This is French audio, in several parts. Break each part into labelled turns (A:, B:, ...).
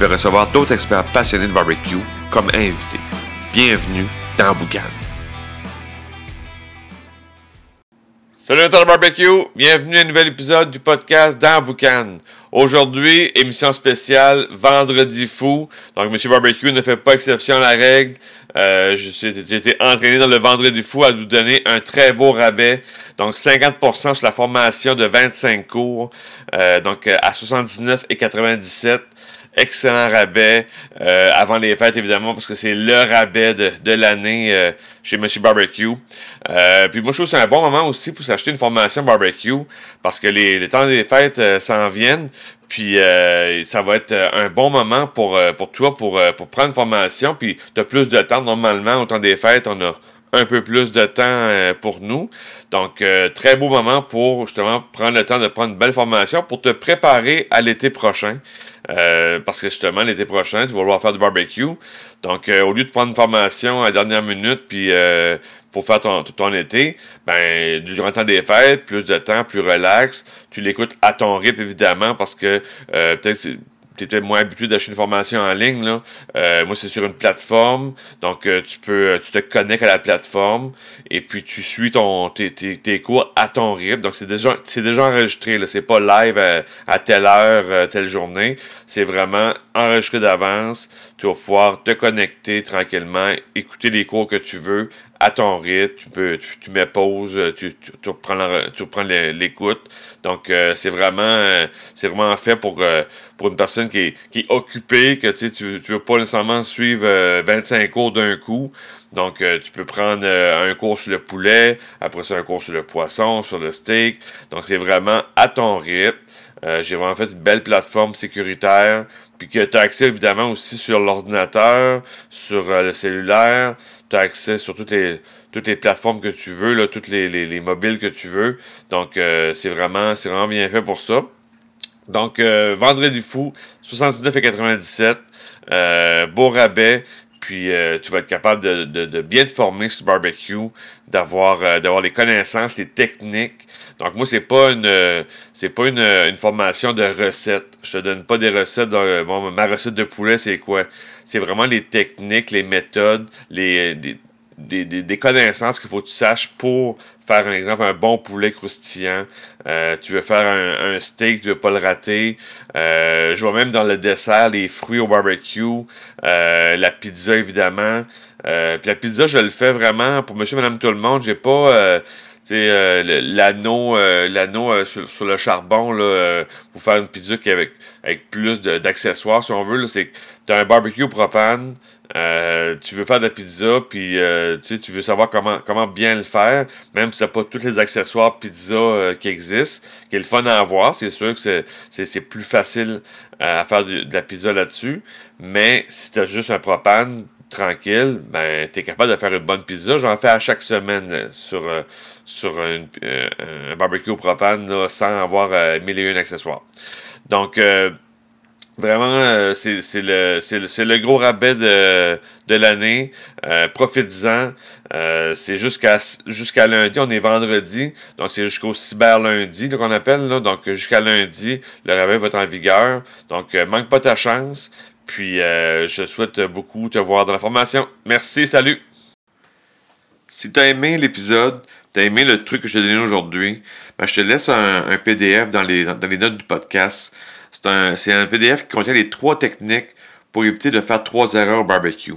A: vais recevoir d'autres experts passionnés de barbecue comme invités. Bienvenue dans Boucan. Salut de barbecue, bienvenue à un nouvel épisode du podcast dans Boucan. Aujourd'hui, émission spéciale Vendredi fou. Donc, Monsieur Barbecue ne fait pas exception à la règle. Euh, j'ai été entraîné dans le Vendredi fou à vous donner un très beau rabais. Donc, 50% sur la formation de 25 cours. Euh, donc, à 79,97 excellent rabais euh, avant les fêtes, évidemment, parce que c'est le rabais de, l'année euh, chez Monsieur Barbecue. Euh, puis moi, je trouve que c'est un bon moment aussi pour s'acheter une formation barbecue, parce que les, temps des fêtes s'en viennent. Puis ça va être un bon moment pour, pour toi pour, pour prendre une formation. Puis tu as plus de temps. Normalement, au temps des fêtes, on a un peu plus de temps pour nous. Donc, très beau moment pour justement prendre le temps de prendre une belle formation pour te préparer à l'été prochain. Euh, parce que justement, l'été prochain, tu vas vouloir faire du barbecue. Donc, euh, au lieu de prendre une formation à la dernière minute, puis euh, pour faire ton, ton été, ben, durant le temps des fêtes, plus de temps, plus relax, tu l'écoutes à ton rythme, évidemment, parce que peut-être tu étais moins habitué d'acheter une formation en ligne, là. Euh, moi, c'est sur une plateforme. Donc, euh, tu peux, euh, te connectes à la plateforme et puis tu suis ton, tes, tes, cours à ton rythme. Donc, c'est déjà, c'est déjà enregistré. Là. C'est pas live à, telle heure, telle journée. C'est vraiment enregistré d'avance. Tu vas pouvoir te connecter tranquillement, écouter les cours que tu veux à ton rythme, tu peux, tu, mets pause, tu, tu, tu reprends, l'écoute. Donc euh, c'est vraiment, euh, c'est vraiment fait pour euh, pour une personne qui est, qui occupée, que tu tu, tu veux pas nécessairement suivre 25 cours d'un coup. Donc, tu peux prendre un cours sur le poulet, après ça, un cours sur le poisson, sur le steak. Donc, c'est vraiment à ton rythme. J'ai vraiment fait une belle plateforme sécuritaire, puis que tu as accès évidemment aussi sur l'ordinateur, sur le cellulaire tu as accès sur toutes les, toutes les plateformes que tu veux, là, toutes les, les, mobiles que tu veux. Donc, euh, c'est vraiment, vraiment bien fait pour ça. Donc, euh, Vendredi fou, 79,97. Euh, beau rabais. Puis euh, tu vas être capable de, de, bien te former sur le barbecue, d'avoir d'avoir les connaissances, les techniques. Donc moi c'est pas une c'est pas une, une, formation de recettes. Je te donne pas des recettes. bon ma recette de poulet c'est quoi? C'est vraiment les techniques, les méthodes, les, des, des, connaissances qu'il faut que tu saches pour faire, un exemple, un bon poulet croustillant. Euh, tu veux faire un, steak, tu veux pas le rater. Euh, je vois même dans le dessert les fruits au barbecue, euh, la pizza évidemment. puis la pizza, je le fais vraiment pour monsieur, madame, tout le monde. J'ai pas euh, l'anneau euh, l'anneau euh, sur, le charbon là, pour faire une pizza avec, avec plus d'accessoires, si on veut. C'est tu as un barbecue propane, tu veux faire de la pizza, puis tu veux savoir comment, comment bien le faire, même si tu pas tous les accessoires pizza qui existent, qui est le fun à avoir. C'est sûr que c'est plus facile à faire de, de la pizza là-dessus, mais si tu as juste un propane, tranquille, ben, tu es capable de faire une bonne pizza. J'en fais à chaque semaine sur, sur un, euh, un barbecue au propane sans avoir euh, mille et un accessoires. Donc, euh, vraiment, c'est le, le, le, gros rabais de, de l'année. Profites-en. c'est jusqu'à jusqu'à lundi. On est vendredi. Donc, c'est jusqu'au cyber lundi qu'on appelle. Là, donc, jusqu'à lundi, le rabais va être en vigueur. Donc, manque pas ta chance. Puis, je souhaite beaucoup te voir dans la formation. Merci, salut! Si tu as aimé l'épisode, T'as aimé le truc que je t'ai donné aujourd'hui? Ben, je te laisse un, PDF dans les, dans les notes du podcast. C'est un, un PDF qui contient les trois techniques pour éviter de faire trois erreurs au barbecue.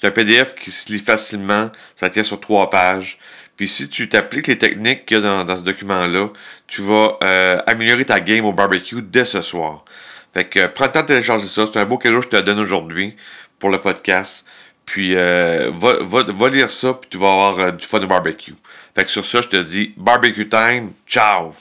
A: C'est un PDF qui se lit facilement, ça tient sur trois pages. Puis si tu t'appliques les techniques qu'il y a dans, dans ce document-là, tu vas euh, améliorer ta game au barbecue dès ce soir. Fait que prends le temps de télécharger ça. C'est un beau cadeau que je te donne aujourd'hui pour le podcast. Puis euh, va, va, va, lire ça, puis tu vas avoir euh, du fun de barbecue. Fait que sur ça, je te dis barbecue time. Ciao!